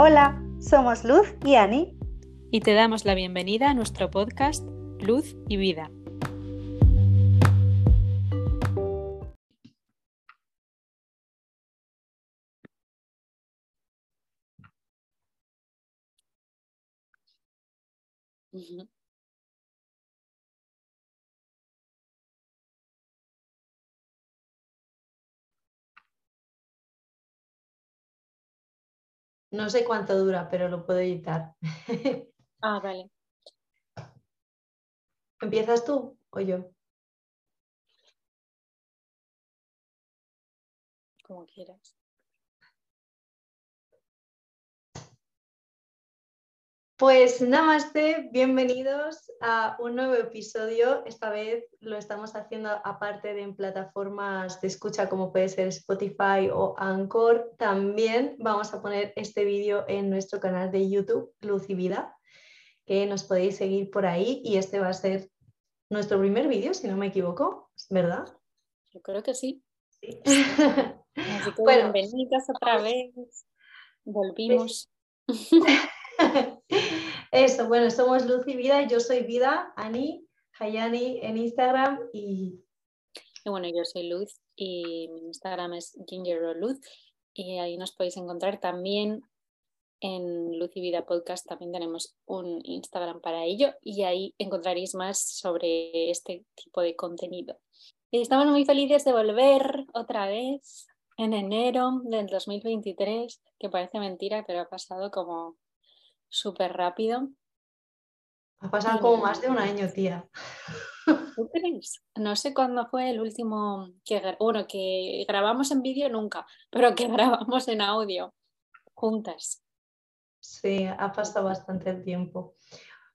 Hola, somos Luz y Ani. Y te damos la bienvenida a nuestro podcast Luz y Vida. No sé cuánto dura, pero lo puedo editar. ah, vale. ¿Empiezas tú o yo? Como quieras. Pues namaste, bienvenidos a un nuevo episodio. Esta vez lo estamos haciendo aparte de en plataformas de escucha como puede ser Spotify o Anchor. También vamos a poner este vídeo en nuestro canal de YouTube, Luz y Vida, que nos podéis seguir por ahí y este va a ser nuestro primer vídeo, si no me equivoco, ¿verdad? Yo creo que sí. bueno, bienvenidas otra vez. Volvimos. Eso, bueno, somos Luz y Vida, yo soy Vida, Ani, Hayani en Instagram y... y... bueno, yo soy Luz y mi Instagram es Luz y ahí nos podéis encontrar también en Luz y Vida Podcast, también tenemos un Instagram para ello y ahí encontraréis más sobre este tipo de contenido. Estamos muy felices de volver otra vez en enero del 2023, que parece mentira, pero ha pasado como súper rápido. Ha pasado como más de un año, tía. ¿Tú crees? No sé cuándo fue el último que, bueno, que grabamos en vídeo nunca, pero que grabamos en audio juntas. Sí, ha pasado bastante el tiempo.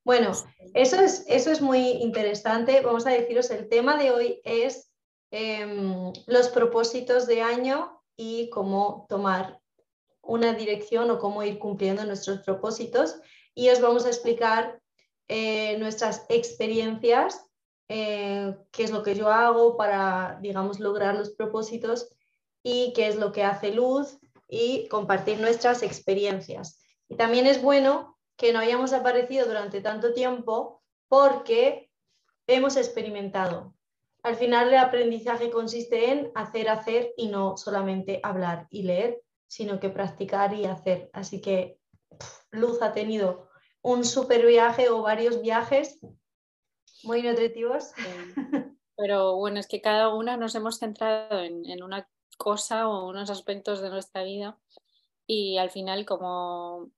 Bueno, eso es, eso es muy interesante. Vamos a deciros, el tema de hoy es em, los propósitos de año y cómo tomar una dirección o cómo ir cumpliendo nuestros propósitos y os vamos a explicar eh, nuestras experiencias, eh, qué es lo que yo hago para, digamos, lograr los propósitos y qué es lo que hace Luz y compartir nuestras experiencias. Y también es bueno que no hayamos aparecido durante tanto tiempo porque hemos experimentado. Al final el aprendizaje consiste en hacer, hacer y no solamente hablar y leer, sino que practicar y hacer. Así que Luz ha tenido un super viaje o varios viajes muy nutritivos. Pero bueno, es que cada una nos hemos centrado en, una cosa o unos aspectos de nuestra vida y al final como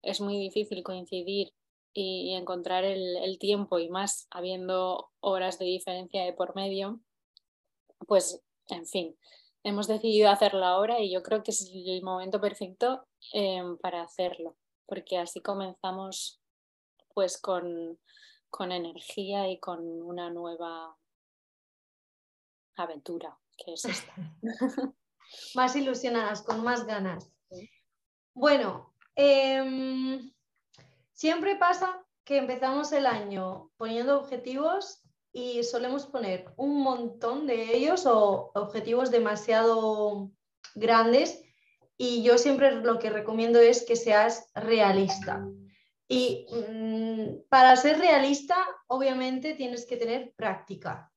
es muy difícil coincidir y, encontrar el, tiempo y más habiendo horas de diferencia de por medio, pues en fin, hemos decidido hacerlo ahora y yo creo que es el momento perfecto em, para hacerlo, porque así comenzamos pues con, energía y con una nueva aventura, que es esta. más ilusionadas, con más ganas. Bueno, em, siempre pasa que empezamos el año poniendo objetivos y solemos poner un montón de ellos o objetivos demasiado grandes y yo siempre lo que recomiendo es que seas realista. Y mm, para ser realista, obviamente tienes que tener práctica.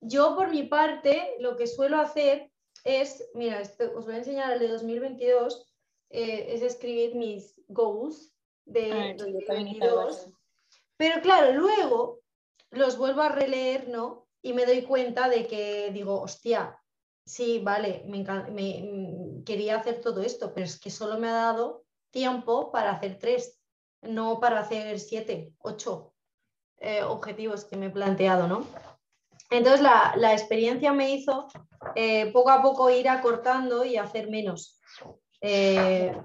Yo por mi parte, lo que suelo hacer es, mira, os voy a enseñar el de 2022, eh, es escribir mis goals de 2022. Pero claro, luego los vuelvo a releer, ¿no? Y me doy cuenta de que digo, hostia, sí, vale, me, mm, quería hacer todo esto, pero es que solo me ha dado tiempo para hacer tres, no para hacer siete, ocho eh, objetivos que me he planteado, ¿no? Entonces la, experiencia me hizo eh, poco a poco ir acortando y hacer menos eh,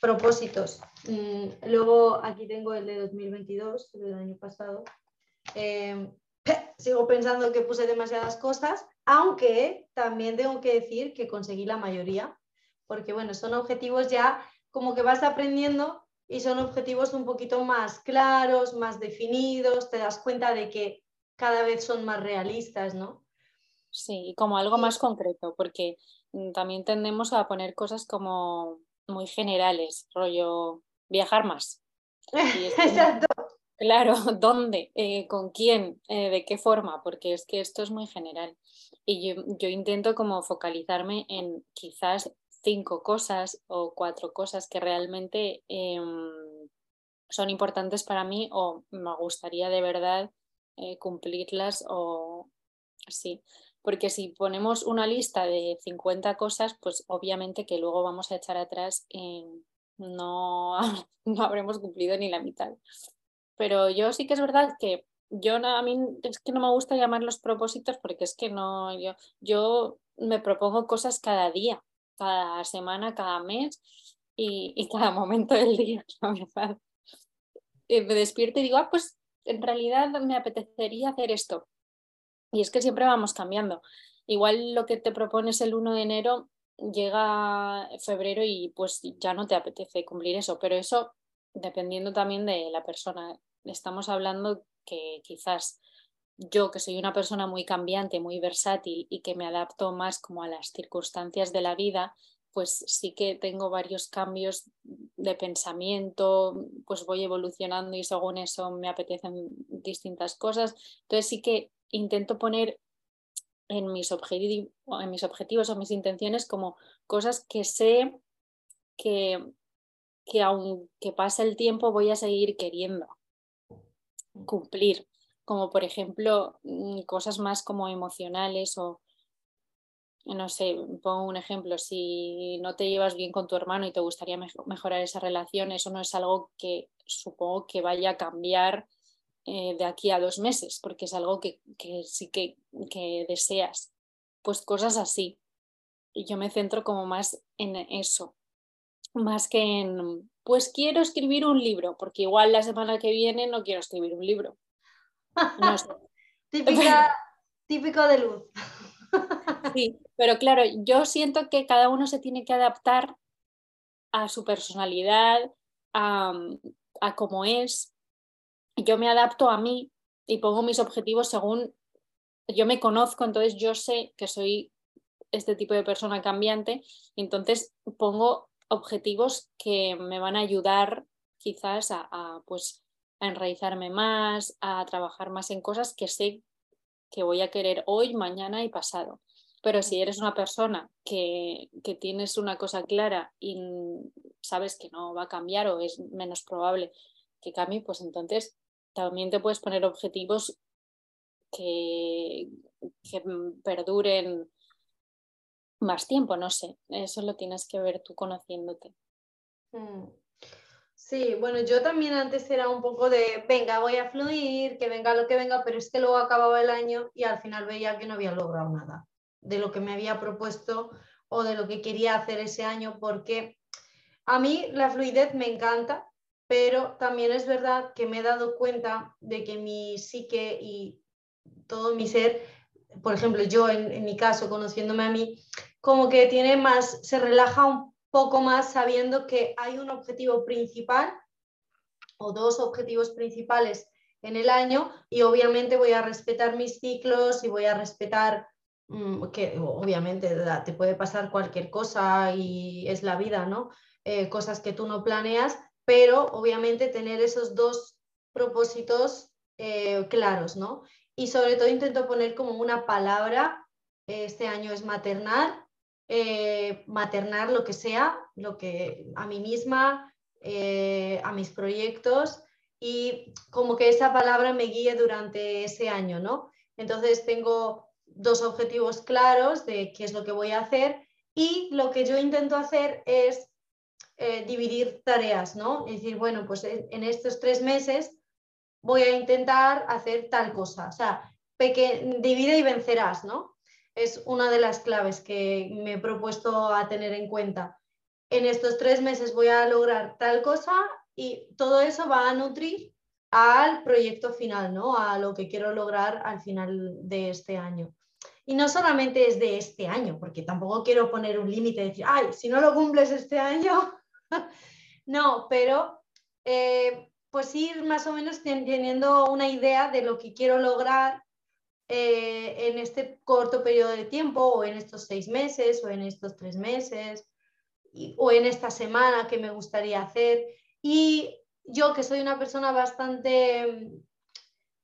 propósitos. Mm, luego aquí tengo el de 2022, el del año pasado, Em, sigo pensando que puse demasiadas cosas, aunque también tengo que decir que conseguí la mayoría, porque bueno, son objetivos ya como que vas aprendiendo y son objetivos un poquito más claros, más definidos, te das cuenta de que cada vez son más realistas, ¿no? Sí, y como algo más concreto, porque mm, también tendemos a poner cosas como muy generales, rollo viajar más. Exacto. Claro, ¿dónde? Eh, ¿Con quién? Eh, ¿De qué forma? Porque es que esto es muy general. Y yo, intento como focalizarme en quizás cinco cosas o cuatro cosas que realmente em, son importantes para mí o me gustaría de verdad eh, cumplirlas o sí. Porque si ponemos una lista de 50 cosas, pues obviamente que luego vamos a echar atrás no, no habremos cumplido ni la mitad. Pero yo sí que es verdad que yo a mí es que no me gusta llamar los propósitos porque es que no, yo, yo me propongo cosas cada día, cada semana, cada mes y, y cada momento del día, la verdad. Eh, me despierto y digo, ah, pues en realidad me apetecería hacer esto. Y es que siempre vamos cambiando. Igual lo que te propones el 1 de enero llega febrero y pues ya no te apetece cumplir eso, pero eso dependiendo también de la persona. Estamos hablando que quizás yo, que soy una persona muy cambiante, muy versátil y que me adapto más como a las circunstancias de la vida, pues sí que tengo varios cambios de pensamiento, pues voy evolucionando y según eso me apetecen distintas cosas. Entonces sí que intento poner en mis, objetivos o mis intenciones como cosas que sé que, que aunque pase el tiempo voy a seguir queriendo cumplir, como por ejemplo mm, cosas más como emocionales o, no sé, pongo un ejemplo, si no te llevas bien con tu hermano y te gustaría mejorar esa relación, eso no es algo que supongo que vaya a cambiar eh, de aquí a dos meses, porque es algo que, sí que, que, deseas. Pues cosas así. Y yo me centro como más en eso, más que en, pues quiero escribir un libro, porque igual la semana que viene no quiero escribir un libro. típico de luz. Sí, pero claro, yo siento que cada uno se tiene que adaptar a su personalidad, a, a cómo es. Yo me adapto a mí y pongo mis objetivos según yo me conozco, entonces yo sé que soy este tipo de persona cambiante, entonces pongo objetivos que me van a ayudar quizás a, pues, a enraizarme más, a trabajar más en cosas que sé que voy a querer hoy, mañana y pasado. Pero si eres una persona que, que, tienes una cosa clara y sabes que no va a cambiar o es menos probable que cambie, pues entonces también te puedes poner objetivos que, que perduren más tiempo, no sé. Eso lo tienes que ver tú conociéndote. Mm. Sí, bueno, yo también antes era un poco de, venga, voy a fluir, que venga lo que venga, pero es que luego acababa el año y al final veía que no había logrado nada de lo que me había propuesto o de lo que quería hacer ese año, porque a mí la fluidez me encanta, pero también es verdad que me he dado cuenta de que mi psique y todo mi ser, por ejemplo, yo en, en mi caso, conociéndome a mí, como que tiene más, se relaja un poco más sabiendo que hay un objetivo principal o dos objetivos principales en el año y obviamente voy a respetar mis ciclos y voy a respetar Mm, que obviamente te puede pasar cualquier cosa y es la vida, ¿no? Eh, cosas que tú no planeas, pero obviamente tener esos dos propósitos eh, claros, ¿no? Y sobre todo intento poner como una palabra, este año es maternar, eh, maternar lo que sea, lo que a mí misma, a mis proyectos y como que esa palabra me guíe durante ese año, ¿no? Entonces tengo dos objetivos claros de qué es lo que voy a hacer y lo que yo intento hacer es eh, dividir tareas, ¿no? Es decir, bueno, pues en estos tres meses voy a intentar hacer tal cosa. O sea, divide y vencerás, ¿no? Es una de las claves que me he propuesto a tener en cuenta. En estos tres meses voy a lograr tal cosa y todo eso va a nutrir al proyecto final, ¿no? A lo que quiero lograr al final de este año. Y no solamente es de este año, porque tampoco quiero poner un límite decir, ay, si no lo cumples este año, no, pero eh, pues ir más o menos teniendo una idea de lo que quiero lograr eh, en este corto periodo de tiempo o en estos seis meses o en estos tres meses o en esta semana que me gustaría hacer. Y yo que soy una persona bastante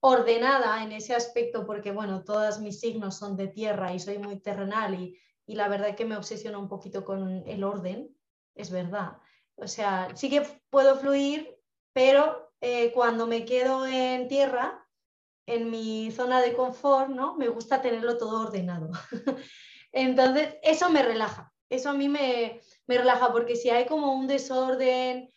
ordenada en ese aspecto, porque bueno, todos mis signos son de tierra y soy muy terrenal y, y la verdad que me obsesiono un poquito con el orden, es verdad. O sea, sí que puedo fluir, pero eh, cuando me quedo en tierra, en mi zona de confort, ¿no? Me gusta tenerlo todo ordenado. Entonces, eso me relaja, eso a mí me, me relaja, porque si hay como un desorden,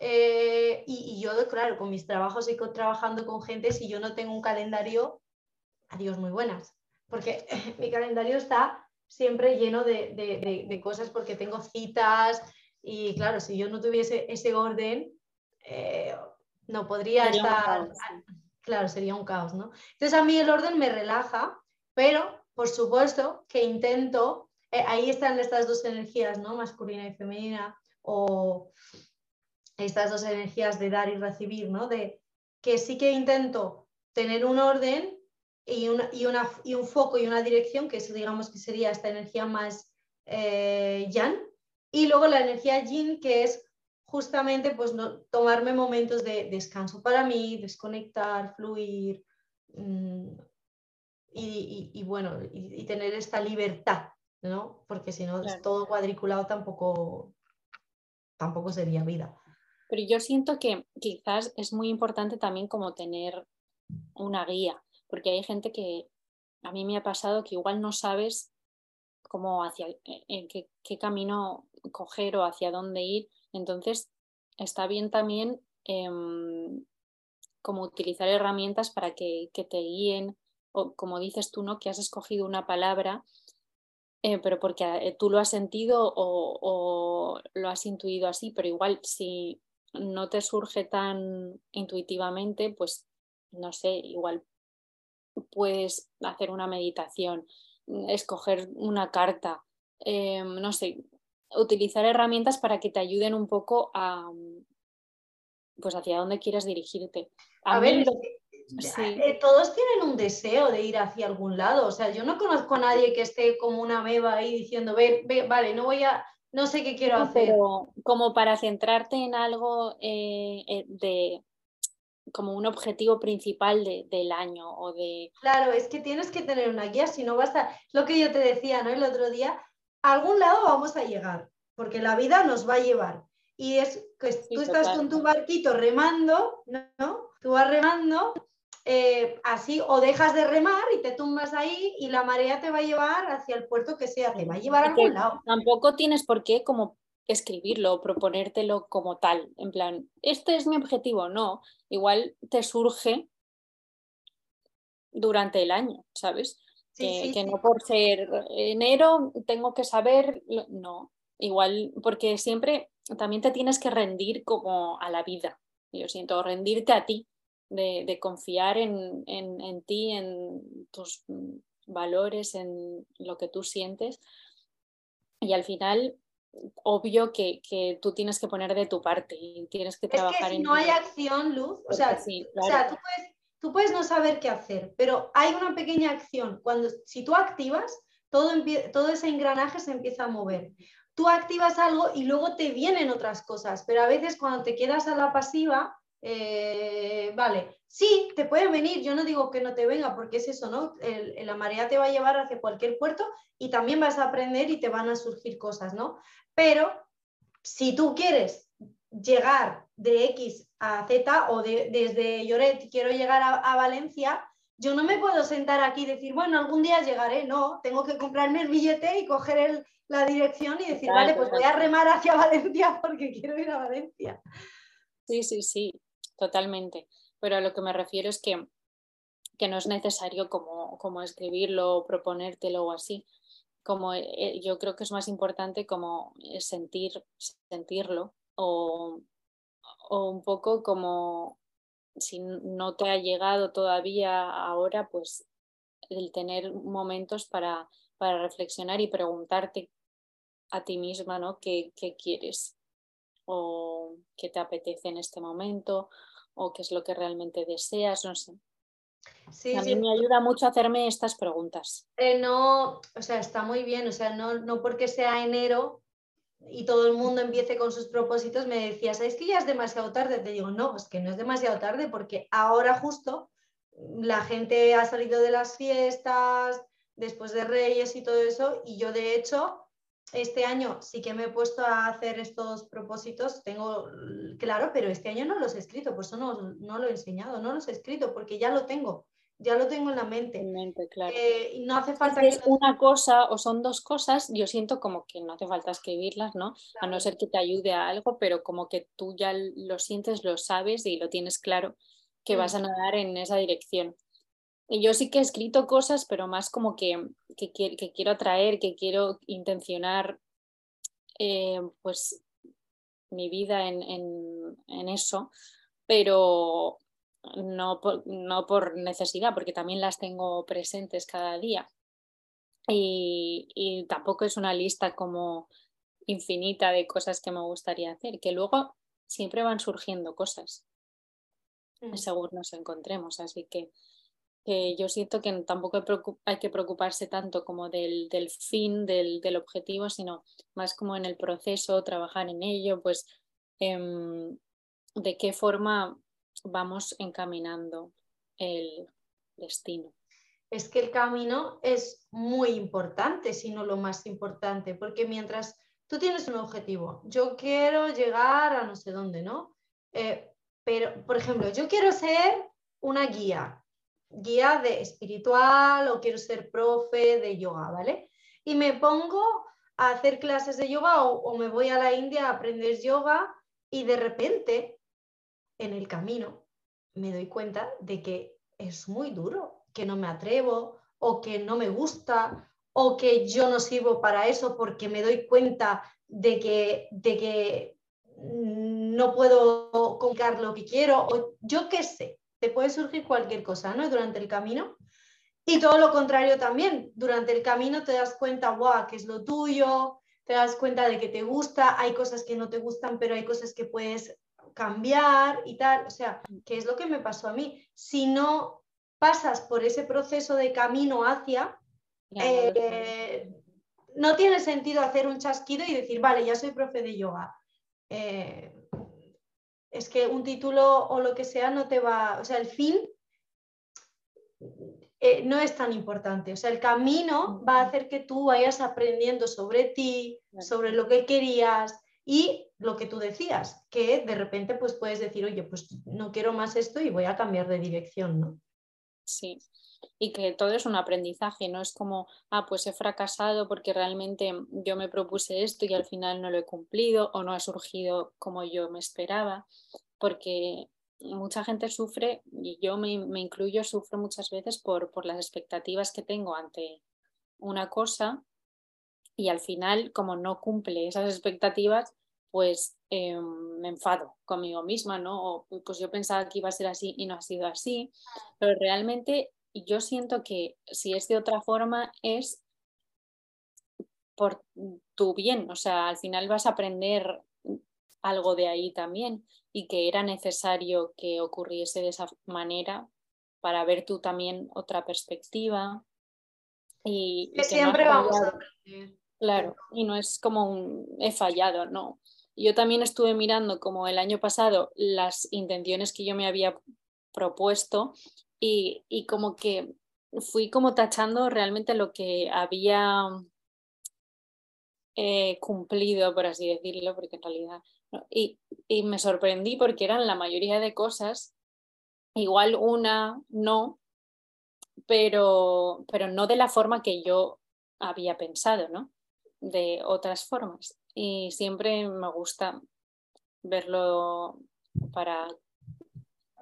eh, y, yo, claro, con mis trabajos y trabajando con gente, si yo no tengo un calendario, adiós, muy buenas, porque mi calendario está siempre lleno de, cosas porque tengo citas y claro, si yo no tuviese ese orden, eh, no podría estar... Claro, sería un caos, ¿no? Entonces a mí el orden me relaja, pero por supuesto que intento, eh, ahí están estas dos energías, ¿no? Masculina y femenina, o estas dos energías de dar y recibir, ¿no? De que sí que intento tener un orden y, y, un foco y una dirección, que eso digamos que sería esta energía más eh, yang, y luego la energía yin, que es justamente pues no, tomarme momentos de descanso para mí, desconectar, fluir mm, y, bueno, y, tener esta libertad, ¿no? Porque si no, es todo cuadriculado tampoco, tampoco sería vida. Pero yo siento que quizás es muy importante también como tener una guía, porque hay gente que a mí me ha pasado que igual no sabes cómo hacia en qué, camino coger o hacia dónde ir. Entonces está bien también em, como utilizar herramientas para que, te guíen, o como dices tú, ¿no? Que has escogido una palabra, eh, pero porque eh, tú lo has sentido o, lo has intuido así, pero igual si no te surge tan intuitivamente, pues no sé, igual puedes hacer una meditación, escoger una carta, em, no sé, utilizar herramientas para que te ayuden un poco a pues hacia dónde quieras dirigirte. A, ver, eh, todos tienen un deseo de ir hacia algún lado. O sea, yo no conozco a nadie que esté como una meba ahí diciendo, ve, ve, vale, no voy a, no sé qué quiero hacer. Pero como para centrarte en algo eh, eh, de como un objetivo principal del año o de... Claro, es que tienes que tener una guía, si no basta, lo que yo te decía ¿no? el otro día, a algún lado vamos a llegar, porque la vida nos va a llevar. Y es que tú estás con tu barquito remando, ¿no? Tú vas remando eh, así o dejas de remar y te tumbas ahí y la marea te va a llevar hacia el puerto que sea, te va a llevar a algún lado. Tampoco tienes por qué como escribirlo o proponértelo como tal, en plan, este es mi objetivo, no, igual te surge durante el año, ¿sabes? Que, no por ser enero tengo que saber, no, igual, porque siempre también te tienes que rendir como a la vida, yo siento, rendirte a ti, de, confiar en, ti, en tus valores, en lo que tú sientes. Y al final, obvio que, tú tienes que poner de tu parte y tienes que trabajar si no hay acción, Luz, o sea, tú, puedes, no saber qué hacer, pero hay una pequeña acción. Cuando, si tú activas, todo, todo ese engranaje se empieza a mover. Tú activas algo y luego te vienen otras cosas, pero a veces cuando te quedas a la pasiva, eh, vale, sí, te puede venir, yo no digo que no te venga, porque es eso, ¿no? la marea te va a llevar hacia cualquier puerto y también vas a aprender y te van a surgir cosas, ¿no? Pero si tú quieres llegar de X a Z o desde Lloret quiero llegar a, Valencia, yo no me puedo sentar aquí y decir, bueno, algún día llegaré, no, tengo que comprarme el billete y coger la dirección y decir, vale, pues voy a remar hacia Valencia porque quiero ir a Valencia. Sí, sí, sí totalmente. Pero a lo que me refiero es que, que no es necesario como, como escribirlo o proponértelo o así. Como eh, yo creo que es más importante como sentir, sentirlo o, o un poco como si no te ha llegado todavía ahora, pues el tener momentos para, para reflexionar y preguntarte a ti misma, ¿no? ¿Qué, qué quieres? o qué te apetece en este momento o qué es lo que realmente deseas, no sé. a mí me ayuda mucho hacerme estas preguntas. Eh, no, o sea, está muy bien, o sea, no, no porque sea enero y todo el mundo empiece con sus propósitos, me decías, es que ya es demasiado tarde. Te digo, no, es que no es demasiado tarde porque ahora justo la gente ha salido de las fiestas, después de Reyes y todo eso, y yo de hecho este año sí que me he puesto a hacer estos propósitos, tengo claro, pero este año no los he escrito, por eso no, no lo he enseñado, no los he escrito porque ya lo tengo, ya lo tengo en la mente. En mente claro. Eh, y no hace falta que... Es una cosa o son dos cosas, yo siento como que no hace falta escribirlas, ¿no? A no ser que te ayude a algo, pero como que tú ya lo sientes, lo sabes y lo tienes claro que vas a mm. nadar en esa dirección. Y yo sí que he escrito cosas, pero más como que, que, quiero atraer, que quiero intencionar eh, pues mi vida en, en, eso, pero no por, no por, necesidad, porque también las tengo presentes cada día. Y, y, tampoco es una lista como infinita de cosas que me gustaría hacer, que luego siempre van surgiendo cosas, mm. según nos encontremos. Así que que yo siento que tampoco hay que preocuparse tanto como del, fin, del, objetivo, sino más como en el proceso, trabajar en ello, pues em, de qué forma vamos encaminando el destino. Es que el camino es muy importante, si no lo más importante, porque mientras tú tienes un objetivo, yo quiero llegar a no sé dónde, ¿no? Eh, pero, por ejemplo, yo quiero ser una guía, guía de espiritual o quiero ser profe de yoga, ¿vale? Y me pongo a hacer clases de yoga o, me voy a la India a aprender yoga y de repente en el camino me doy cuenta de que es muy duro, que no me atrevo o que no me gusta o que yo no sirvo para eso porque me doy cuenta de que, de que no puedo comunicar lo que quiero o yo qué sé, te puede surgir cualquier cosa, ¿no? Durante el camino. Y todo lo contrario también, durante el camino te das cuenta, guau, que es lo tuyo, te das cuenta de que te gusta, hay cosas que no te gustan, pero hay cosas que puedes cambiar y tal. O sea, ¿qué es lo que me pasó a mí? Si no pasas por ese proceso de camino hacia, eh, no tiene sentido hacer un chasquido y decir, vale, ya soy profe de yoga. Eh, es que un título o lo que sea no te va, o sea, el fin eh, no es tan importante, o sea, el camino va a hacer que tú vayas aprendiendo sobre ti, sobre lo que querías y lo que tú decías, que de repente pues puedes decir, oye, pues no quiero más esto y voy a cambiar de dirección, ¿no? Sí, y que todo es un aprendizaje, no es como, ah, pues he fracasado porque realmente yo me propuse esto y al final no lo he cumplido o no ha surgido como yo me esperaba, porque mucha gente sufre, y yo me, incluyo, sufro muchas veces por, por las expectativas que tengo ante una cosa y al final, como no cumple esas expectativas, pues eh, me enfado conmigo misma, ¿no? O, pues yo pensaba que iba a ser así y no ha sido así, pero realmente yo siento que si es de otra forma es por tu bien, o sea, al final vas a aprender algo de ahí también y que era necesario que ocurriese de esa manera para ver tú también otra perspectiva. Y, que, siempre vamos a aprender. Claro, y no es como un he fallado, no. Yo también estuve mirando como el año pasado las intenciones que yo me había propuesto y, y como que fui como tachando realmente lo que había eh, cumplido, por así decirlo, porque en realidad... Y, y, me sorprendí porque eran la mayoría de cosas, igual una no, pero, pero no de la forma que yo había pensado, ¿no? De otras formas. Y siempre me gusta verlo para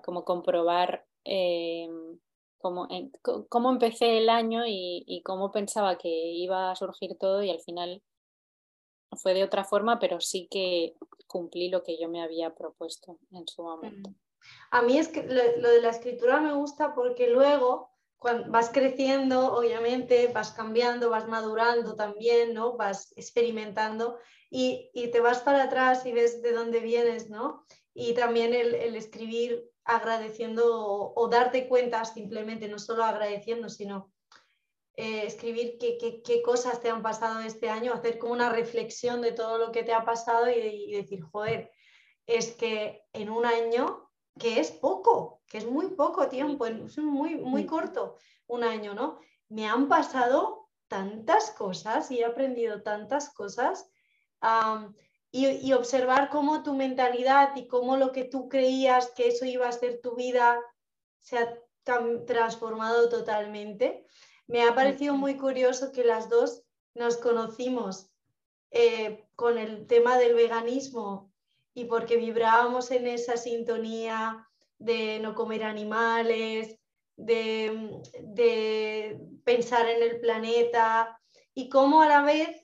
como comprobar eh, cómo, cómo, empecé el año y, cómo pensaba que iba a surgir todo y al final fue de otra forma, pero sí que cumplí lo que yo me había propuesto en su momento. Mm. A mí es que lo, de la escritura me gusta porque luego vas creciendo, obviamente, vas cambiando, vas madurando también, ¿no? Vas experimentando y, te vas para atrás y ves de dónde vienes, ¿no? Y también el, el escribir agradeciendo o, darte cuenta simplemente, no solo agradeciendo, sino eh, escribir qué, cosas te han pasado este año, hacer como una reflexión de todo lo que te ha pasado y, decir, joder, es que en un año, que es poco, que es muy poco tiempo, es muy, muy corto un año, ¿no? Me han pasado tantas cosas y he aprendido tantas cosas. y, observar cómo tu mentalidad y cómo lo que tú creías que eso iba a ser tu vida se ha transformado totalmente. Me ha parecido muy curioso que las dos nos conocimos eh, con el tema del veganismo y porque vibrábamos en esa sintonía de no comer animales, de, pensar en el planeta y cómo a la vez,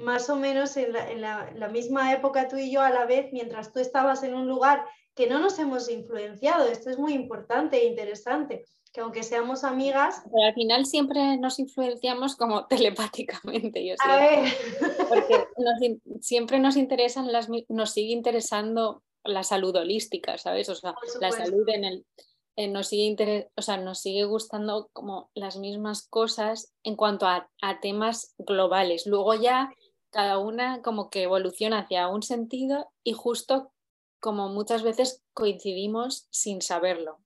más o menos en la misma época tú y yo, a la vez, mientras tú estabas en un lugar que no nos hemos influenciado, esto es muy importante e interesante, que aunque seamos amigas... Pero al final siempre nos influenciamos como telepáticamente, yo sé. Porque siempre nos interesan las, nos sigue interesando la salud holística, ¿sabes? O sea, la salud en el... Eh, nos, sigue o sea, nos sigue gustando como las mismas cosas en cuanto a, a temas globales. Luego ya cada una como que evoluciona hacia un sentido y justo como muchas veces coincidimos sin saberlo.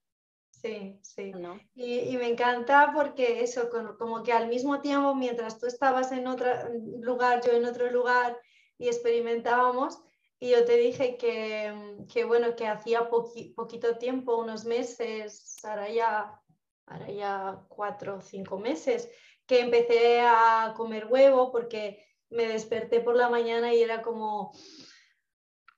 Sí, sí. Y, me encanta porque eso, como que al mismo tiempo, mientras tú estabas en otro lugar, yo en otro lugar y experimentábamos, y yo te dije que, bueno, que hacía poquito tiempo, unos meses, ahora ya, ahora ya cuatro o cinco meses, que empecé a comer huevo porque me desperté por la mañana y era como,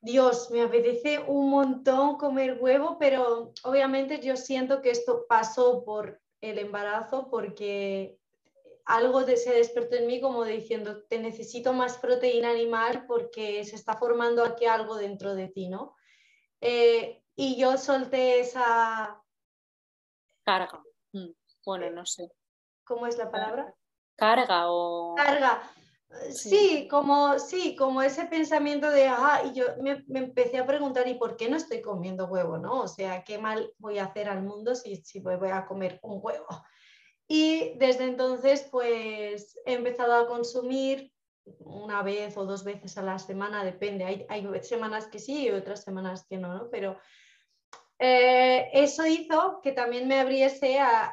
Dios, me apetece un montón comer huevo, pero obviamente yo siento que esto pasó por el embarazo porque algo se despertó en mí como diciendo, te necesito más proteína animal porque se está formando aquí algo dentro de ti, ¿no? Eh, y yo solté esa... Carga. Mm, bueno, no sé. ¿Cómo es la palabra? Carga o... Carga. Sí, como, sí, como ese pensamiento de, ah, y yo me, empecé a preguntar, ¿y por qué no estoy comiendo huevo? ¿no? O sea, ¿qué mal voy a hacer al mundo si, si voy a comer un huevo? Y desde entonces, pues he empezado a consumir una vez o dos veces a la semana, depende. Hay, hay semanas que sí y otras semanas que no, ¿no? Pero eh, eso hizo que también me abriese a,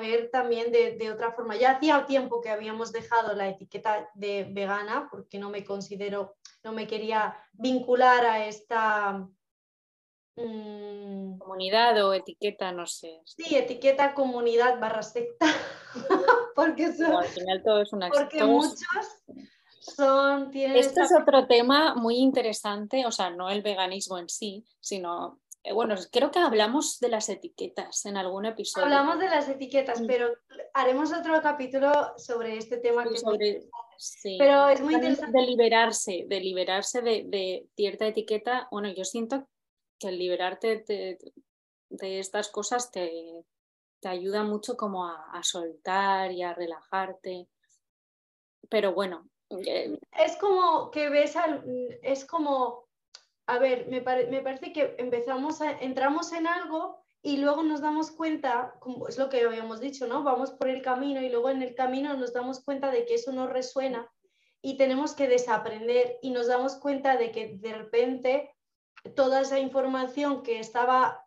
ver también de, otra forma. Ya hacía tiempo que habíamos dejado la etiqueta de vegana porque no me considero, no me quería vincular a esta... Mm, comunidad o etiqueta, no sé. Sí, etiqueta comunidad barra secta. porque al final todo es una Porque muchos son... Esto es otro tema muy interesante, o sea, no el veganismo en sí, sino bueno, creo que hablamos de las etiquetas en algún episodio. Hablamos de las etiquetas, pero haremos otro capítulo sobre este tema. Pero es muy interesante. De liberarse, de liberarse de, cierta etiqueta. Bueno, yo siento que el liberarte de, estas cosas te, ayuda mucho como a, soltar y a relajarte. Pero bueno. Eh, es como que ves al, es como a ver, me, parece que empezamos a, entramos en algo y luego nos damos cuenta, como es lo que habíamos dicho, ¿no? Vamos por el camino y luego en el camino nos damos cuenta de que eso no resuena y tenemos que desaprender y nos damos cuenta de que de repente toda esa información que estaba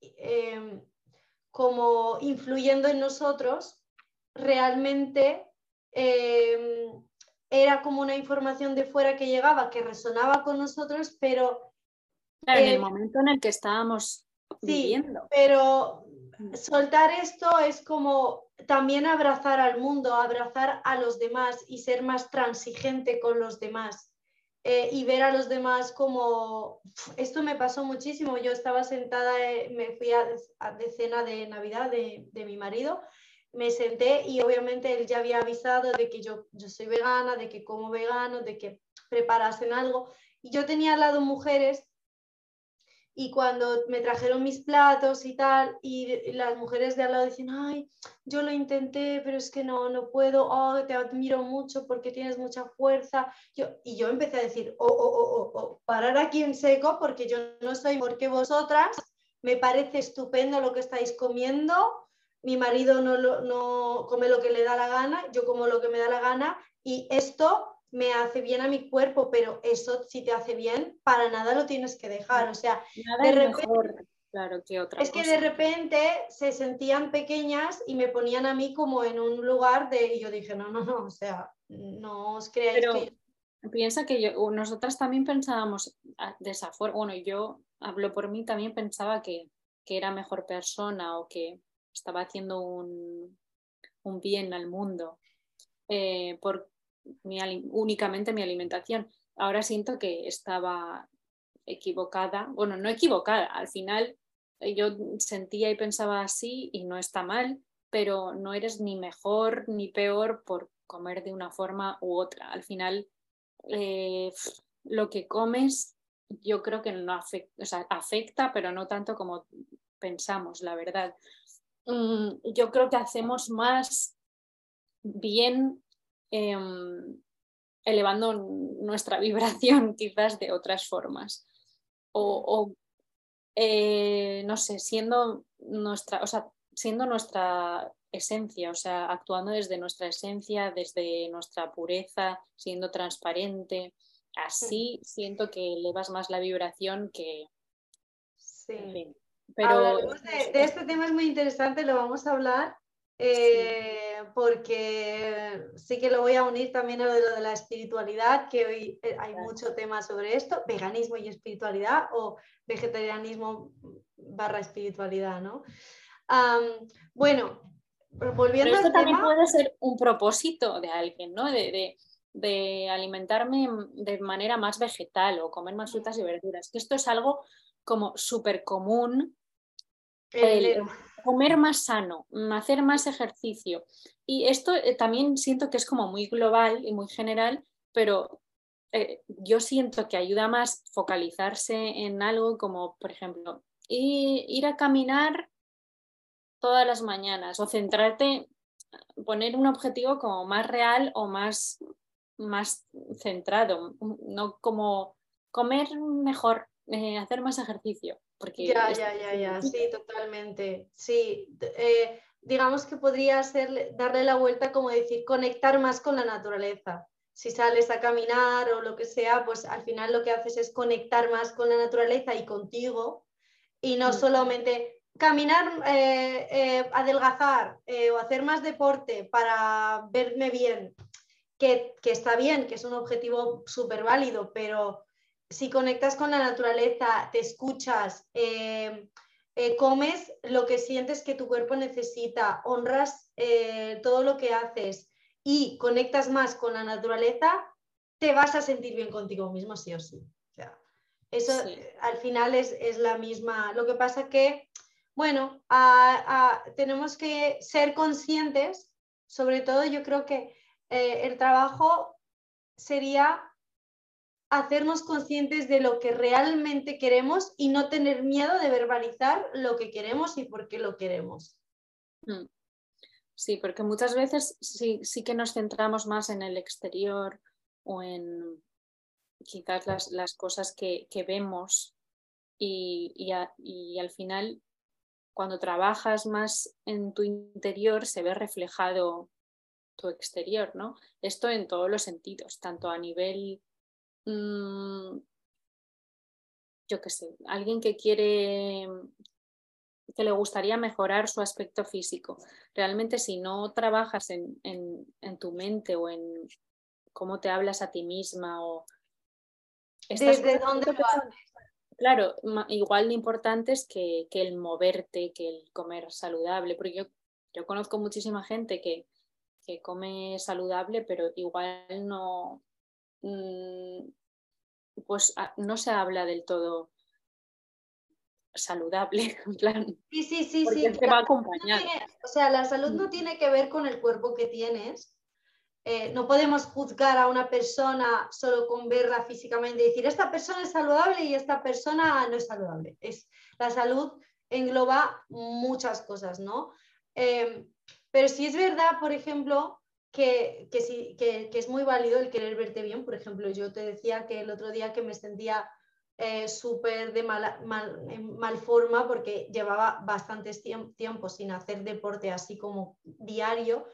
em, como influyendo en nosotros realmente em, era como una información de fuera que llegaba, que resonaba con nosotros, pero... en el eh, momento en el que estábamos viviendo. Pero mm. soltar esto es como también abrazar al mundo, abrazar a los demás y ser más transigente con los demás. Eh, y ver a los demás como, esto me pasó muchísimo, yo estaba sentada, eh, me fui a, de cena de Navidad de, de mi marido me senté y obviamente él ya había avisado de que yo, yo soy vegana, de que como vegano, de que preparasen algo. Y yo tenía al lado mujeres y cuando me trajeron mis platos y tal, y las mujeres de al lado dicen, ay, yo lo intenté, pero es que no, no puedo, oh, te admiro mucho porque tienes mucha fuerza. Yo, y yo empecé a decir, oh, oh, oh, oh, oh parar aquí en seco porque yo no soy porque vosotras, me parece estupendo lo que estáis comiendo, mi marido no, no come lo que le da la gana, yo como lo que me da la gana y esto me hace bien a mi cuerpo, pero eso si te hace bien, para nada lo tienes que dejar. O sea, de repente, claro, que otra es que de repente se sentían pequeñas y me ponían a mí como en un lugar de, y yo dije, no, no, no, o sea, no os creáis que... Piensa que yo, nosotras también pensábamos de esa forma, bueno, yo hablo por mí, también pensaba que, que era mejor persona o que estaba haciendo un, un bien al mundo eh, por mi, únicamente mi alimentación. Ahora siento que estaba equivocada, bueno, no equivocada, al final yo sentía y pensaba así y no está mal, pero no eres ni mejor ni peor por comer de una forma u otra. Al final, eh, lo que comes yo creo que no afecta, o sea, afecta, pero no tanto como pensamos, la verdad. Mm, yo creo que hacemos más bien em, elevando nuestra vibración quizás de otras formas. O, eh, no sé, siendo nuestra, o sea, siendo nuestra esencia, o sea, actuando desde nuestra esencia, desde nuestra pureza, siendo transparente. Así siento que elevas más la vibración que... Sí. Pero... de, este tema es muy interesante, lo vamos a hablar eh, porque sí que lo voy a unir también a lo de la espiritualidad, que hoy eh, hay mucho tema sobre esto, veganismo y espiritualidad o vegetarianismo barra espiritualidad, ¿no? bueno, volviendo Pero esto también puede ser un propósito de alguien, ¿no? De, de, alimentarme de manera más vegetal o comer más frutas y verduras, que esto es algo como súper común comer más sano, hacer más ejercicio. Y esto eh, también siento que es como muy global y muy general, pero eh, yo siento que ayuda más focalizarse en algo como, por ejemplo, ir a caminar todas las mañanas o centrarte, poner un objetivo como más real o más, más centrado, no como comer mejor, eh, hacer más ejercicio. Porque ya, ya, ya, ya, sí, totalmente. Sí, eh, digamos que podría ser darle la vuelta como decir, conectar más con la naturaleza. Si sales a caminar o lo que sea, pues al final lo que haces es conectar más con la naturaleza y contigo y no mm. solamente caminar, eh, eh, adelgazar o hacer más deporte para verme bien, que, que está bien, que es un objetivo súper válido, pero si conectas con la naturaleza, te escuchas, eh, eh, comes lo que sientes que tu cuerpo necesita, honras eh, todo lo que haces y conectas más con la naturaleza, te vas a sentir bien contigo mismo, sí o sí. eso al final es, la misma. Lo que pasa que, bueno, tenemos que ser conscientes, sobre todo yo creo que el trabajo sería hacernos conscientes de lo que realmente queremos y no tener miedo de verbalizar lo que queremos y por qué lo queremos. Mm. Sí, porque muchas veces sí, sí que nos centramos más en el exterior o en quizás las, cosas que, vemos y, y al final cuando trabajas más en tu interior se ve reflejado tu exterior, ¿no? Esto en todos los sentidos, tanto a nivel Mm, yo qué sé, alguien que quiere, que le gustaría mejorar su aspecto físico. Realmente si no trabajas en, tu mente o en cómo te hablas a ti misma o... ¿Desde dónde Claro, igual de importante es que, el moverte, que el comer saludable, porque yo, yo conozco muchísima gente que, que come saludable, pero igual no, pues ah, no se habla del todo saludable, en plan. Sí, sí, sí, sí. va a acompañar. o sea, la salud no mm. tiene que ver con el cuerpo que tienes. Eh, no podemos juzgar a una persona solo con verla físicamente y decir, esta persona es saludable y esta persona no es saludable. Es, la salud engloba muchas cosas, ¿no? Em, pero sí es verdad, por ejemplo, que, que, sí, que, es muy válido el querer verte bien. Por ejemplo, yo te decía que el otro día que me sentía eh, súper de mal, mal, forma porque llevaba bastantes tiempo sin hacer deporte así como diario,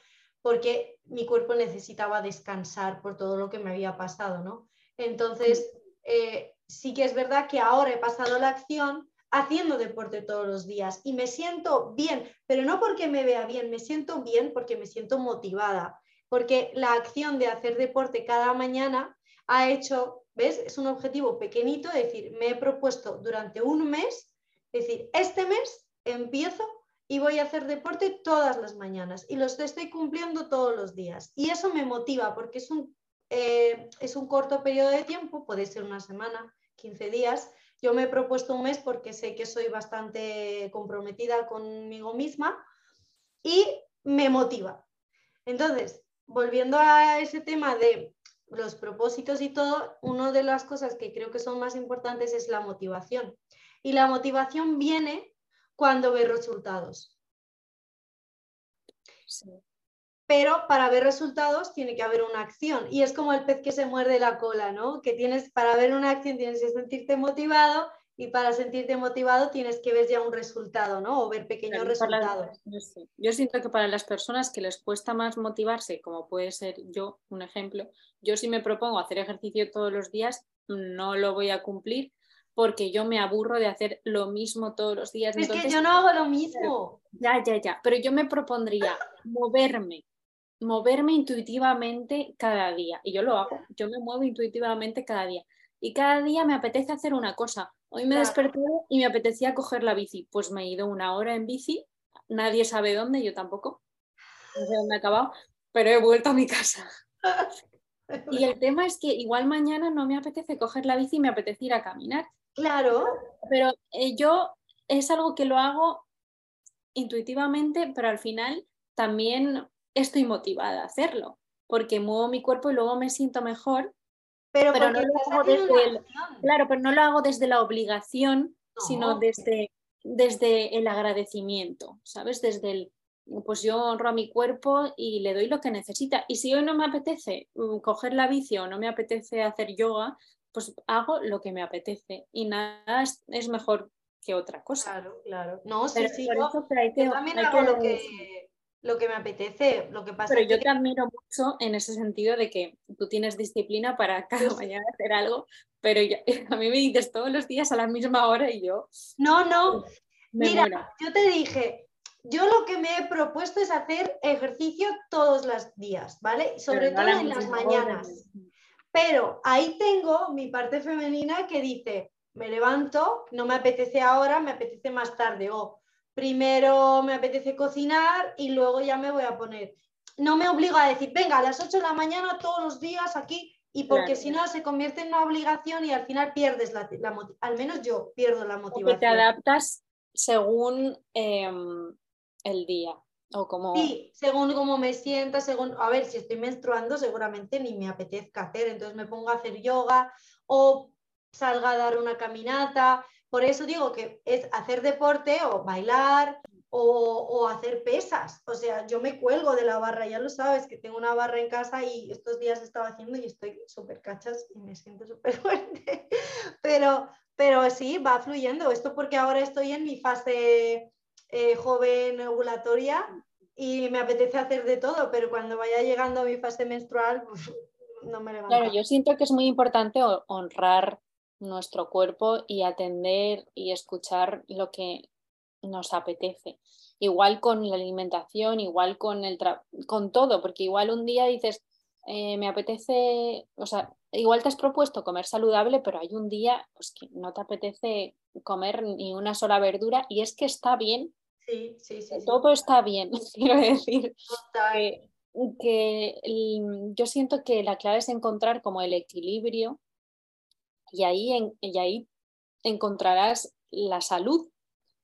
porque mi cuerpo necesitaba descansar por todo lo que me había pasado, ¿no? Entonces, eh, sí que es verdad que ahora he pasado la acción haciendo deporte todos los días y me siento bien, pero no porque me vea bien, me siento bien porque me siento motivada, porque la acción de hacer deporte cada mañana ha hecho, ¿ves? Es un objetivo pequeñito, es decir, me he propuesto durante un mes, es decir, este mes empiezo y voy a hacer deporte todas las mañanas y los estoy cumpliendo todos los días. Y eso me motiva porque es un, eh, es un corto periodo de tiempo, puede ser una semana, 15 días, yo me he propuesto un mes porque sé que soy bastante comprometida conmigo misma y me motiva. Entonces, volviendo a ese tema de los propósitos y todo, una de las cosas que creo que son más importantes es la motivación. Y la motivación viene cuando ves resultados. Pero para ver resultados tiene que haber una acción. Y es como el pez que se muerde la cola, ¿no? Que tienes, para ver una acción tienes que sentirte motivado y para sentirte motivado tienes que ver ya un resultado, ¿no? O ver pequeños resultados. yo, siento que para las personas que les cuesta más motivarse, como puede ser yo, un ejemplo, yo si me propongo hacer ejercicio todos los días, no lo voy a cumplir porque yo me aburro de hacer lo mismo todos los días. Es que yo no hago lo mismo. Ya, ya, ya, pero yo me propondría moverme, moverme intuitivamente cada día. Y yo lo hago, yo me muevo intuitivamente cada día. Y cada día me apetece hacer una cosa Hoy me desperté y me apetecía coger la bici. Pues me he ido una hora en bici, nadie sabe dónde, yo tampoco. No sé dónde he acabado, pero he vuelto a mi casa. Y el tema es que igual mañana no me apetece coger la bici y me apetece ir a caminar. Claro. Pero eh, yo es algo que lo hago intuitivamente, pero al final también estoy motivada a hacerlo, porque muevo mi cuerpo y luego me siento mejor pero, no lo hago desde el, claro, pero no lo hago desde la obligación, sino desde, desde el agradecimiento, ¿sabes? Desde el, pues yo honro a mi cuerpo y le doy lo que necesita. Y si hoy no me apetece mm, coger la bici o no me apetece hacer yoga, pues hago lo que me apetece y nada es, mejor que otra cosa. Claro, claro. No, sí, sí. Yo, también hago lo que, lo que me apetece. Lo que pasa Pero yo te admiro mucho en ese sentido de que tú tienes disciplina para cada mañana hacer algo, pero a mí me dices todos los días a la misma hora y yo. No, no. Mira, yo te dije, yo lo que me he propuesto es hacer ejercicio todos los días, ¿vale? Sobre todo en las mañanas. Pero ahí tengo mi parte femenina que dice, me levanto, no me apetece ahora, me apetece más tarde, o primero me apetece cocinar y luego ya me voy a poner. No me obligo a decir, venga, a las 8 de la mañana todos los días aquí, y porque si no se convierte en una obligación y al final pierdes la, motivación. Al menos yo pierdo la motivación. Porque te adaptas según em, el día. O como... Sí, según cómo me sienta, según, a ver, si estoy menstruando seguramente ni me apetezca hacer, entonces me pongo a hacer yoga o salga a dar una caminata, por eso digo que es hacer deporte o bailar o, hacer pesas. O sea, yo me cuelgo de la barra, ya lo sabes, que tengo una barra en casa y estos días estaba haciendo y estoy súper cachas y me siento súper fuerte. Pero, pero sí, va fluyendo. Esto porque ahora estoy en mi fase eh, joven ovulatoria y me apetece hacer de todo, pero cuando vaya llegando a mi fase menstrual, no me levanto. Claro, yo siento que es muy importante honrar nuestro cuerpo y atender y escuchar lo que nos apetece. Igual con la alimentación, igual con, el con todo, porque igual un día dices, eh, me apetece, o sea, igual te has propuesto comer saludable, pero hay un día pues, que no te apetece comer ni una sola verdura y es que está bien. Sí, sí, sí. Todo está bien, quiero decir. que yo siento que la clave es encontrar como el equilibrio y ahí, en, y ahí encontrarás la salud,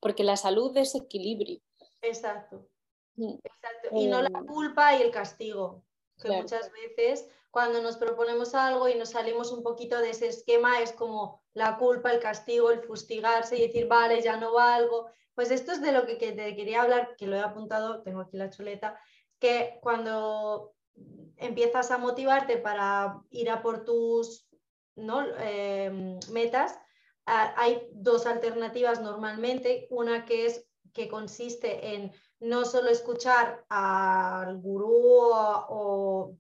porque la salud es equilibrio. Exacto. Mm. Exacto. Y no la eh, culpa y el castigo, que muchas veces cuando nos proponemos algo y nos salimos un poquito de ese esquema es como la culpa, el castigo, el fustigarse y decir, vale, ya no valgo. Pues esto es de lo que, te quería hablar, que lo he apuntado, tengo aquí la chuleta, que cuando empiezas a motivarte para ir a por tus ¿no? Em, metas, hay dos alternativas normalmente, una que es que consiste en no solo escuchar al gurú o,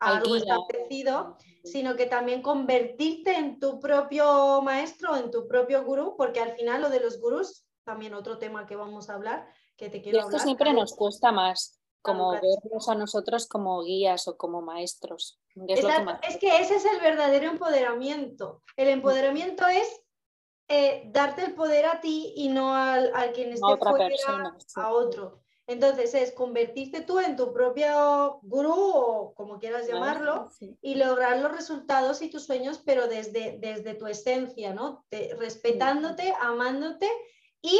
algo establecido, sino que también convertirte en tu propio maestro, en tu propio gurú, porque al final lo de los gurús, también otro tema que vamos a hablar, que te quiero y esto siempre nos cuesta más, como vernos a nosotros como guías o como maestros. Es, es que ese es el verdadero empoderamiento. El empoderamiento es eh, darte el poder a ti y no al, al quien esté fuera, a otro. Entonces es convertirte tú en tu propio gurú o como quieras llamarlo y lograr los resultados y tus sueños, pero desde, desde tu esencia, ¿no? respetándote, amándote y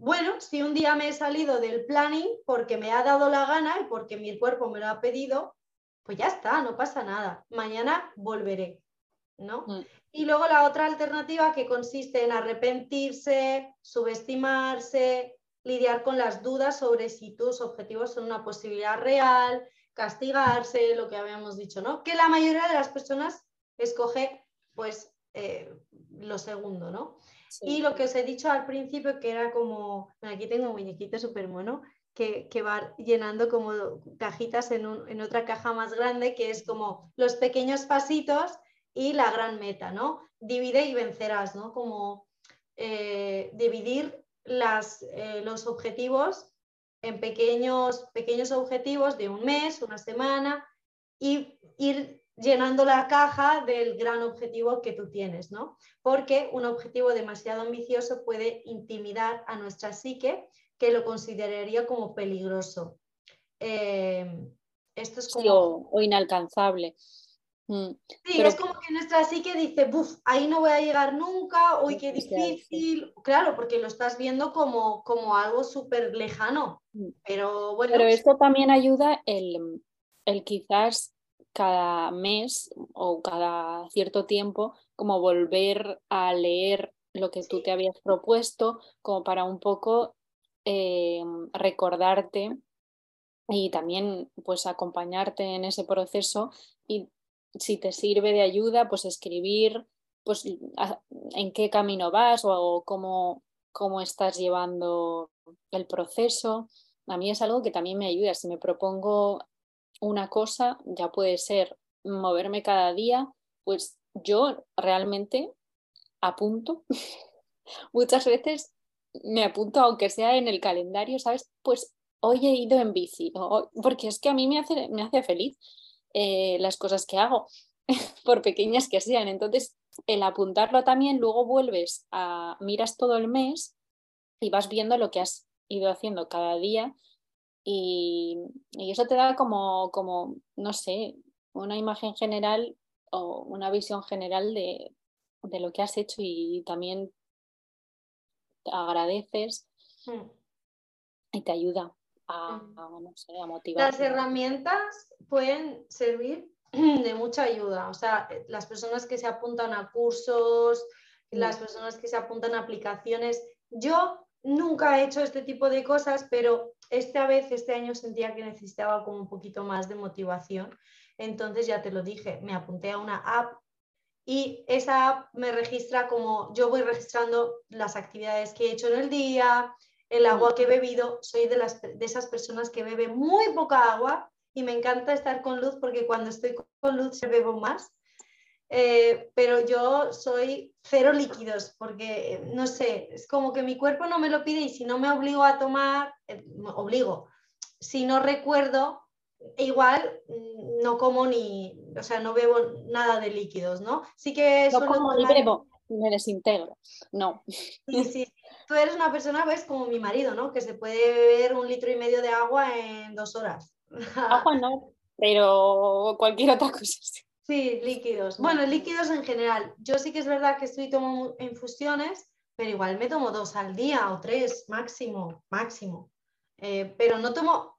bueno, si un día me he salido del planning porque me ha dado la gana y porque mi cuerpo me lo ha pedido, pues ya está, no pasa nada. Mañana volveré, ¿no? Mm. Y luego la otra alternativa que consiste en arrepentirse, subestimarse, lidiar con las dudas sobre si tus objetivos son una posibilidad real, castigarse, lo que habíamos dicho, ¿no? Que la mayoría de las personas escoge, pues, eh, lo segundo, ¿no? Y lo que os he dicho al principio, que era como, aquí tengo un muñequito súper mono, que, que, va llenando como cajitas en, en otra caja más grande, que es como los pequeños pasitos y la gran meta, ¿no? Divide y vencerás, ¿no? Como eh, dividir las, eh, los objetivos en pequeños, pequeños objetivos de un mes, una semana, y ir llenando la caja del gran objetivo que tú tienes, ¿no? Porque un objetivo demasiado ambicioso puede intimidar a nuestra psique, que lo consideraría como peligroso. Eh, esto es como... o inalcanzable. Mm, sí, es como que nuestra psique dice, buf, ahí no voy a llegar nunca, uy, qué difícil. Claro, porque lo estás viendo como, como algo súper lejano. Mm. Pero bueno. Pero esto también ayuda el, el quizás cada mes o cada cierto tiempo, como volver a leer lo que tú te habías propuesto, como para un poco eh, recordarte y también pues acompañarte en ese proceso y si te sirve de ayuda, pues escribir pues, en qué camino vas o cómo, cómo estás llevando el proceso. A mí es algo que también me ayuda. Si me propongo una cosa, ya puede ser moverme cada día, pues yo realmente apunto. Muchas veces me apunto, aunque sea en el calendario, ¿sabes? Pues hoy he ido en bici, porque es que a mí me hace, me hace feliz. Eh, las cosas que hago, por pequeñas que sean. Entonces, el apuntarlo también, luego vuelves a, miras todo el mes y vas viendo lo que has ido haciendo cada día y, eso te da como, como, no sé, una imagen general o una visión general de, de lo que has hecho y también te agradeces hmm. y te ayuda a, motivar. Las herramientas pueden servir de mucha ayuda. O sea, las personas que se apuntan a cursos, las personas que se apuntan a aplicaciones. Yo nunca he hecho este tipo de cosas, pero esta vez, este año sentía que necesitaba como un poquito más de motivación. Entonces ya te lo dije, me apunté a una app y esa app me registra como yo voy registrando las actividades que he hecho en el día, el agua que he bebido, soy de, las, de esas personas que bebe muy poca agua y me encanta estar con luz porque cuando estoy con luz se bebo más. Eh, pero yo soy cero líquidos porque, no sé, es como que mi cuerpo no me lo pide y si no me obligo a tomar, eh, obligo. Si no recuerdo, igual mm, no como ni, o sea, no bebo nada de líquidos, ¿no? Sí que... No como ni bebo, me desintegro, no. Sí, sí, tú eres una persona, pues, como mi marido, ¿no? Que se puede beber un litro y medio de agua en dos horas. Agua no, pero cualquier otra cosa. Sí, líquidos. Bueno, líquidos en general. Yo sí que es verdad que estoy tomando infusiones, pero igual me tomo dos al día o tres máximo, máximo. Eh, pero no tomo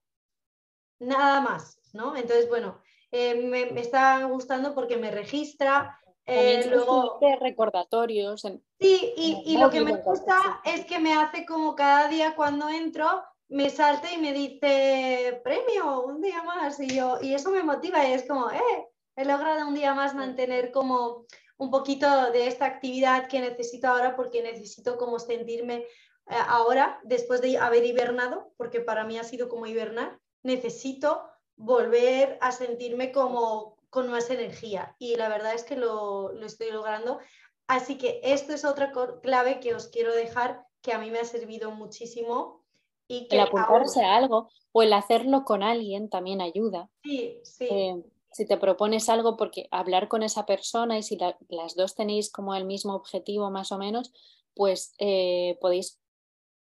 nada más, ¿no? Entonces, bueno, eh, me, está gustando porque me registra, eh, luego recordatorios. sí, y, lo que me gusta es que me hace como cada día cuando entro, me salta y me dice premio, un día más, y yo, y eso me motiva, y es como, eh, he logrado un día más mantener como un poquito de esta actividad que necesito ahora porque necesito como sentirme eh, ahora, después de haber hibernado, porque para mí ha sido como hibernar, necesito volver a sentirme como con más energía y la verdad es que lo, lo estoy logrando. Así que esto es otra clave que os quiero dejar que a mí me ha servido muchísimo. Y que el apuntarse a algo o el hacerlo con alguien también ayuda. Sí, sí. Eh, si te propones algo, porque hablar con esa persona y si las dos tenéis como el mismo objetivo más o menos, pues eh, podéis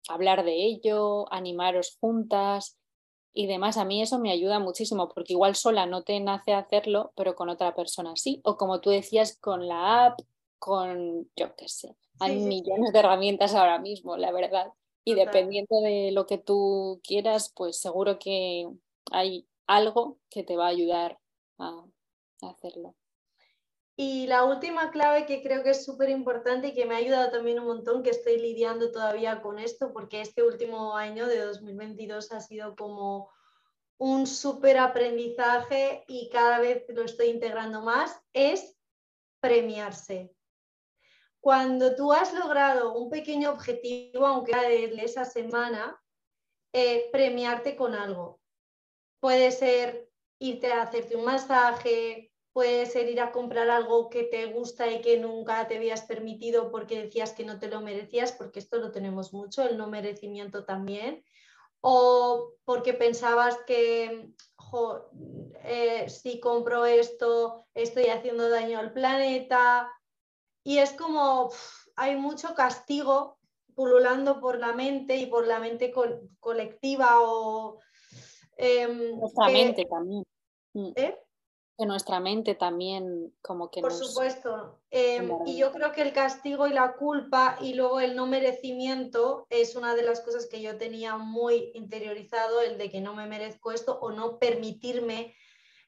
hablar de ello, animaros juntas y demás. A mí eso me ayuda muchísimo porque igual sola no te nace hacerlo, pero con otra persona sí. O como tú decías, con la app, con, yo qué sé, hay millones de herramientas ahora mismo, la verdad. Y dependiendo de lo que tú quieras, pues seguro que hay algo que te va a ayudar a, hacerlo. Y la última clave que creo que es súper importante y que me ha ayudado también un montón, que estoy lidiando todavía con esto, porque este último año de 2022 ha sido como un súper aprendizaje y cada vez lo estoy integrando más, es premiarse. Cuando tú has logrado un pequeño objetivo, aunque sea de esa semana, eh, premiarte con algo. Puede ser irte a hacerte un masaje, puede ser ir a comprar algo que te gusta y que nunca te habías permitido porque decías que no te lo merecías, porque esto lo tenemos mucho, el no merecimiento también, o porque pensabas que eh, si compro esto estoy haciendo daño al planeta, y es como hay mucho castigo pululando por la mente y por la mente colectiva o Em, nuestra mente también. Mm. ¿Eh? Que nuestra mente también como que... Por supuesto. Em, y yo creo que el castigo y la culpa y luego el no merecimiento es una de las cosas que yo tenía muy interiorizado, el de que no me merezco esto o no permitirme.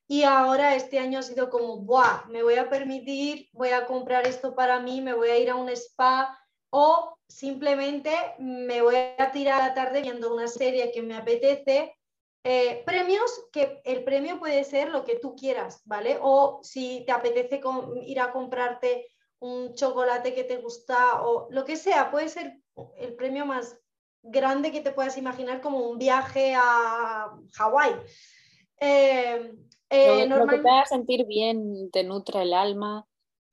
Y ahora este año ha sido como, ¡buah! Me voy a permitir, voy a comprar esto para mí, me voy a ir a un spa o simplemente me voy a tirar a la tarde viendo una serie que me apetece eh, premios, que el premio puede ser lo que tú quieras, ¿vale? O si te apetece ir a comprarte un chocolate que te gusta o lo que sea, puede ser el premio más grande que te puedas imaginar como un viaje a Hawái. Eh, eh, lo, que te haga sentir bien, te nutre el alma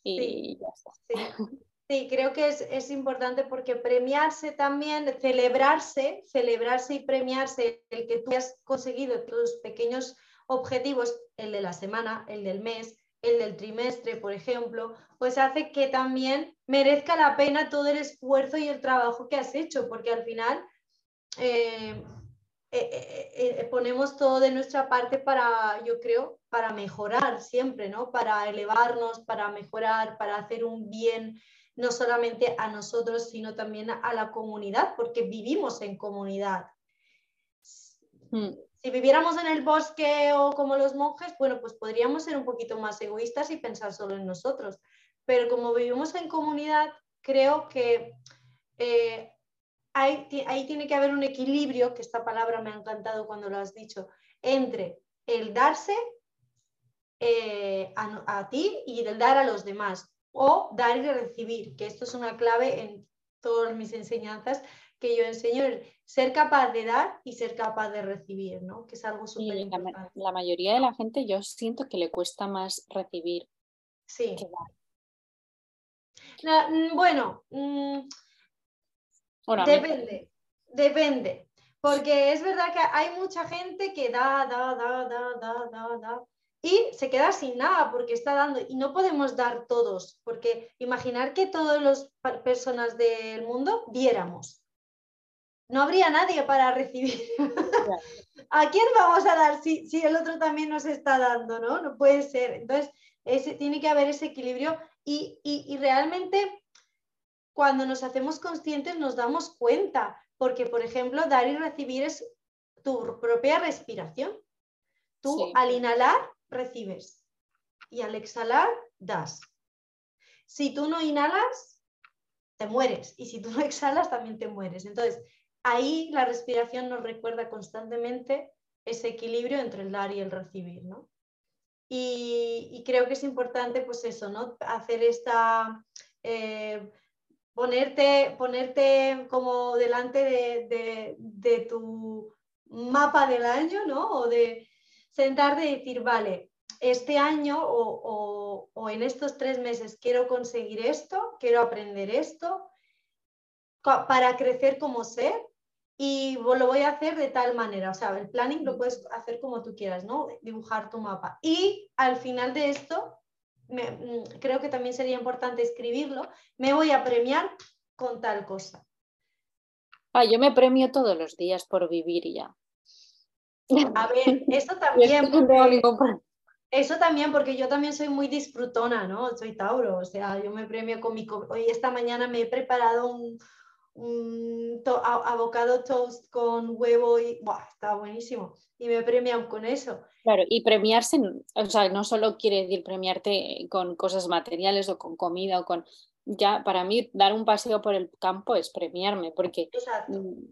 y ya está. Sí. Sí, creo que es, importante porque premiarse también, celebrarse, celebrarse y premiarse el que tú has conseguido tus pequeños objetivos, el de la semana, el del mes, el del trimestre, por ejemplo, pues hace que también merezca la pena todo el esfuerzo y el trabajo que has hecho, porque al final eh, eh, eh, ponemos todo de nuestra parte para, yo creo, para mejorar siempre, ¿no? Para elevarnos, para mejorar, para hacer un bien no solamente a nosotros, sino también a la comunidad, porque vivimos en comunidad. Hmm. Si viviéramos en el bosque o como los monjes, bueno, pues podríamos ser un poquito más egoístas y pensar solo en nosotros. Pero como vivimos en comunidad, creo que eh, ahí tiene que haber un equilibrio, que esta palabra me ha encantado cuando lo has dicho, entre el darse eh, a, a, ti y el dar a los demás o dar y recibir, que esto es una clave en todas mis enseñanzas que yo enseño, el ser capaz de dar y ser capaz de recibir, ¿no? Que es algo súper importante. La, mayoría de la gente yo siento que le cuesta más recibir sí. Mm, bueno, mm, depende, depende. Porque es verdad que hay mucha gente que da, da, da, da, da, da, da, y se queda sin nada porque está dando y no podemos dar todos, porque imaginar que todas las personas del mundo diéramos. No habría nadie para recibir. ¿A quién vamos a dar si, si, el otro también nos está dando? No, no puede ser. Entonces, ese, tiene que haber ese equilibrio y, y realmente cuando nos hacemos conscientes nos damos cuenta, porque por ejemplo, dar y recibir es tu propia respiración. Tú al inhalar recibes y al exhalar das. Si tú no inhalas, te mueres y si tú no exhalas, también te mueres. Entonces, ahí la respiración nos recuerda constantemente ese equilibrio entre el dar y el recibir, ¿no? y, creo que es importante, pues eso, ¿no? Hacer esta, eh, ponerte, ponerte como delante de, tu mapa del año, ¿no? O de sentarte y decir, vale, este año o, o, en estos tres meses quiero conseguir esto, quiero aprender esto para crecer como ser y lo voy a hacer de tal manera. O sea, el planning lo puedes hacer como tú quieras, ¿no? Dibujar tu mapa. Y al final de esto, mm, creo que también sería importante escribirlo, me voy a premiar con tal cosa. Ah, yo me premio todos los días por vivir ya. A ver, eso también. eso también, porque yo también soy muy disfrutona, ¿no? Soy Tauro, o sea, yo me premio con mi... Hoy esta mañana me he preparado un, un abocado toast con huevo y ¡buah! está buenísimo. Y me premian con eso. Claro, y premiarse, o sea, no solo quiere decir premiarte con cosas materiales o con comida o con... Ya, para mí, dar un paseo por el campo es premiarme, porque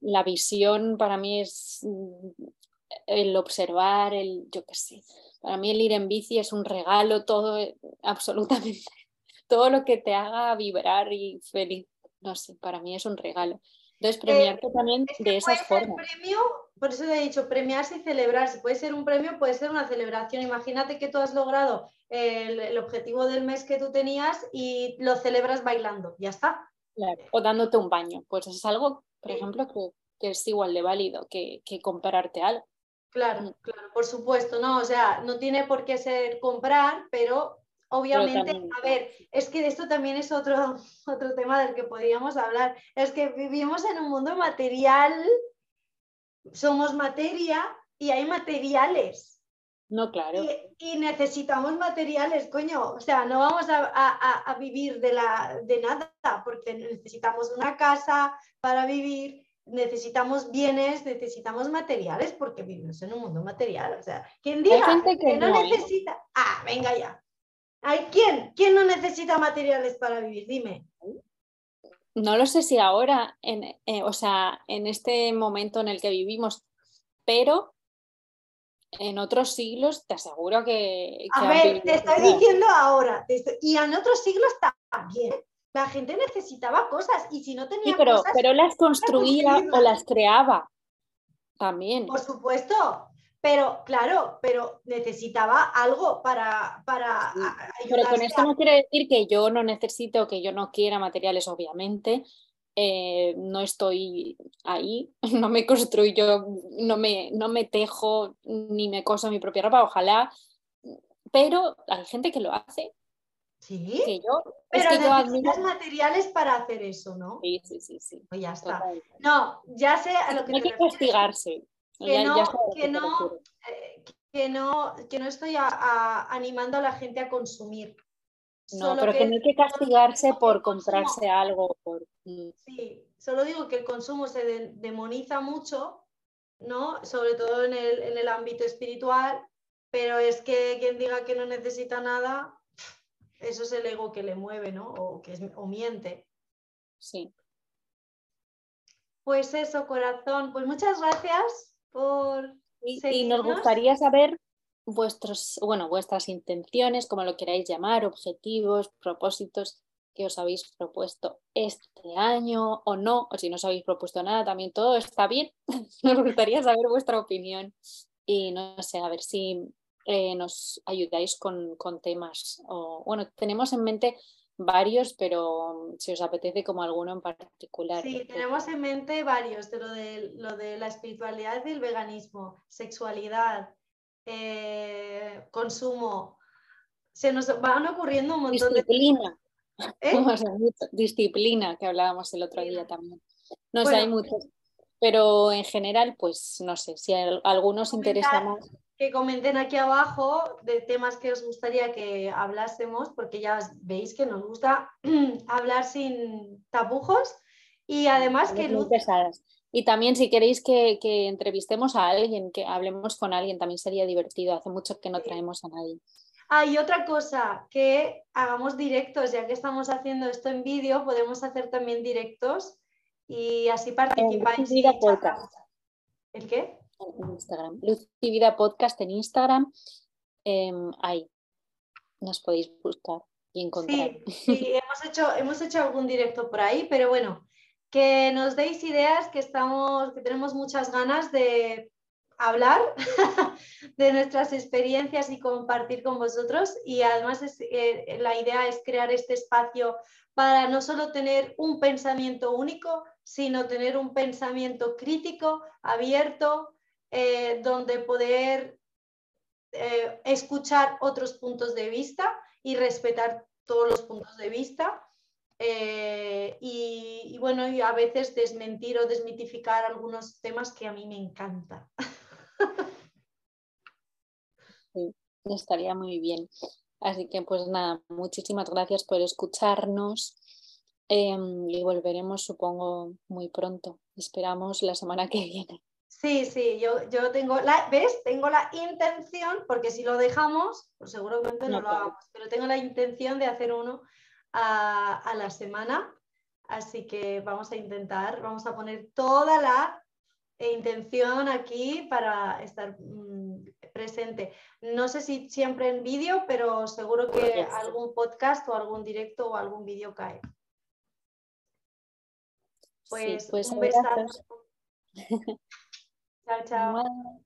la visión para mí es el observar, el, yo qué sé, para mí el ir en bici es un regalo, todo, eh, absolutamente, todo lo que te haga vibrar y feliz no sé, para mí es un regalo. Entonces, eh, premiarte también de esas formas. Premio, por eso he dicho, premiarse y celebrarse. Puede ser un premio, puede ser una celebración. Imagínate que tú has logrado el, objetivo del mes que tú tenías y lo celebras bailando. Ya está. Claro. O dándote un baño. Pues es algo, por ejemplo, que, es igual de válido que, que comprarte algo. Claro, mm. claro, por supuesto, ¿no? O sea, no tiene por qué ser comprar, pero Obviamente, a ver, es que esto también es otro, otro tema del que podríamos hablar. Es que vivimos en un mundo material, somos materia y hay materiales. No, claro. Y, necesitamos materiales, coño. O sea, no vamos a, vivir de, la, de nada, porque necesitamos una casa para vivir, necesitamos bienes, necesitamos materiales, porque vivimos en un mundo material. O sea, quien diga que, no, ¿eh? necesita, ah, venga ya. ¿Hay quién? ¿Quién no necesita materiales para vivir? Dime. No lo sé si ahora, en, eh, o sea, en este momento en el que vivimos, pero en otros siglos te aseguro que... a ver, te estoy diciendo ahora, y en otros siglos también. La gente necesitaba cosas y si no tenía pero, cosas, pero las construía o las creaba también. Por supuesto, pero claro, pero necesitaba algo para, para Pero con esto no quiere decir que yo no necesito, que yo no quiera materiales, obviamente. Eh, no estoy ahí, no me construyo, no me, no me tejo ni me coso mi propia ropa, ojalá, pero hay gente que lo hace. Sí, que yo, pero es que necesitas materiales para hacer eso, ¿no? Sí, sí, sí. sí. Pues ya está. No, ya sé a lo que Hay que castigarse que, no, que, no, eh, que, no, que no estoy animando a la gente a consumir. No, pero que, no hay que castigarse por comprarse algo. Por... Mm. Sí, solo digo que el consumo se demoniza mucho, ¿no? Sobre todo en el, en el ámbito espiritual, pero es que quien diga que no necesita nada, eso es el ego que le mueve, ¿no? O, que es, o miente. Sí. Pues eso, corazón. Pues muchas gracias y, nos gustaría saber vuestros, bueno, vuestras intenciones, como lo queráis llamar, objetivos, propósitos que os habéis propuesto este año o no, o si no os habéis propuesto nada, también todo está bien. nos gustaría saber vuestra opinión y no sé, a ver si eh, nos ayudáis con, con, temas. O, bueno, tenemos en mente varios, pero si os apetece como alguno en particular. Sí, tenemos en mente varios, de lo de, lo de la espiritualidad y el veganismo, sexualidad, eh, consumo. Se nos van ocurriendo un montón Disciplina. de... ¿Eh? Disciplina, que hablábamos el otro día también. No sé, hay muchos. Pero en general, pues no sé, si a algunos interesa más que comenten aquí abajo de temas que os gustaría que hablásemos, porque ya veis que nos gusta hablar sin tapujos y además que Luz... Y también si queréis que, entrevistemos a alguien, que hablemos con alguien, también sería divertido. Hace mucho que no traemos a nadie. Ah, y otra cosa, que hagamos directos, ya que estamos haciendo esto en vídeo, podemos hacer también directos y así participáis. podcast. ¿El qué? En Instagram. Luz y Podcast en Instagram. em, ahí nos podéis buscar y encontrar. Sí, hemos, hecho, hemos hecho algún directo por ahí, pero bueno, que nos deis ideas, que estamos, que tenemos muchas ganas de hablar de nuestras experiencias y compartir con vosotros. Y además eh, la idea es crear este espacio para no solo tener un pensamiento único, sino tener un pensamiento crítico, abierto, eh, donde poder eh, escuchar otros puntos de vista y respetar todos los puntos de vista. y, y, bueno, y a veces desmentir o desmitificar algunos temas que a mí me encantan. Sí, estaría muy bien. Así que pues nada, muchísimas gracias por escucharnos em, y volveremos supongo muy pronto. Esperamos la semana que viene. Sí, sí, yo, yo tengo la, ¿ves? Tengo la intención, porque si lo dejamos, pues seguramente no, lo hagamos, pero tengo la intención de hacer uno a, a la semana. Así que vamos a intentar, vamos a poner toda la intención aquí para estar mm, presente. No sé si siempre en vídeo, pero seguro que algún podcast o algún directo o algún vídeo cae. Pues, pues un besazo. chao, chao.